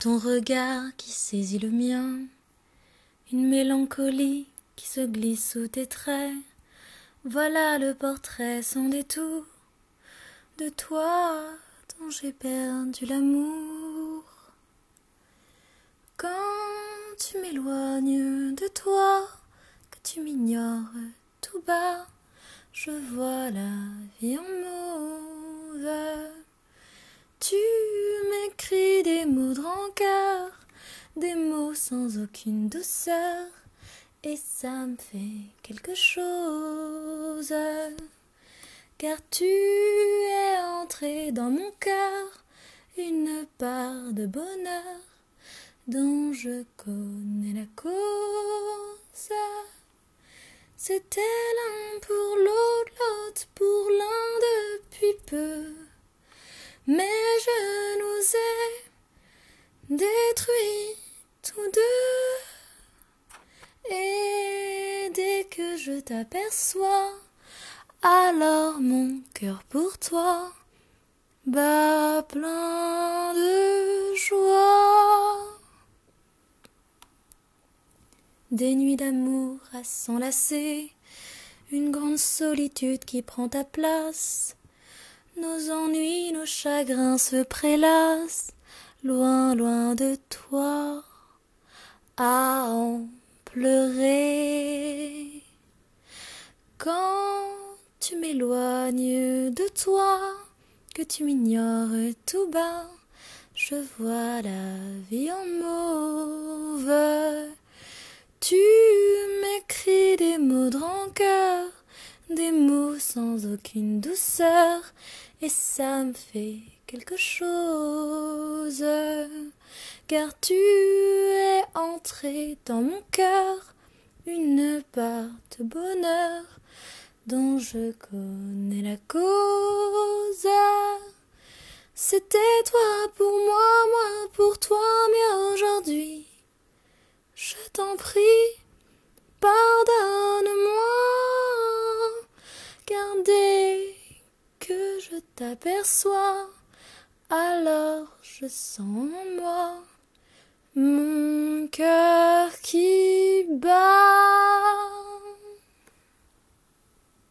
Ton regard qui saisit le mien, une mélancolie qui se glisse sous tes traits. Voilà le portrait sans détour de toi dont j'ai perdu l'amour. Quand tu m'éloignes de toi, que tu m'ignores tout bas, je vois la vie en des mots sans aucune douceur, et ça me fait quelque chose. Car tu es entré dans mon cœur, une part de bonheur dont je connais la cause. C'était l'un pour l'autre tous deux. Et dès que je t'aperçois, alors mon cœur pour toi bat plein de joie. Des nuits d'amour à s'enlacer, une grande solitude qui prend ta place nos ennuis, nos chagrins se prélassent, loin, loin de toi, à en pleurer. Quand tu m'éloignes de toi, que tu m'ignores tout bas, je vois la vie en mauve. Tu m'écris des mots de rancœur, des mots aucune douceur, et ça me fait quelque chose, car tu es entré dans mon cœur, une part de bonheur dont je connais la cause. C'était toi pour moi, moi pour toi, mais aujourd'hui, je t'en prie, pardonne-moi, je t'aperçois, alors je sens en moi mon cœur qui bat.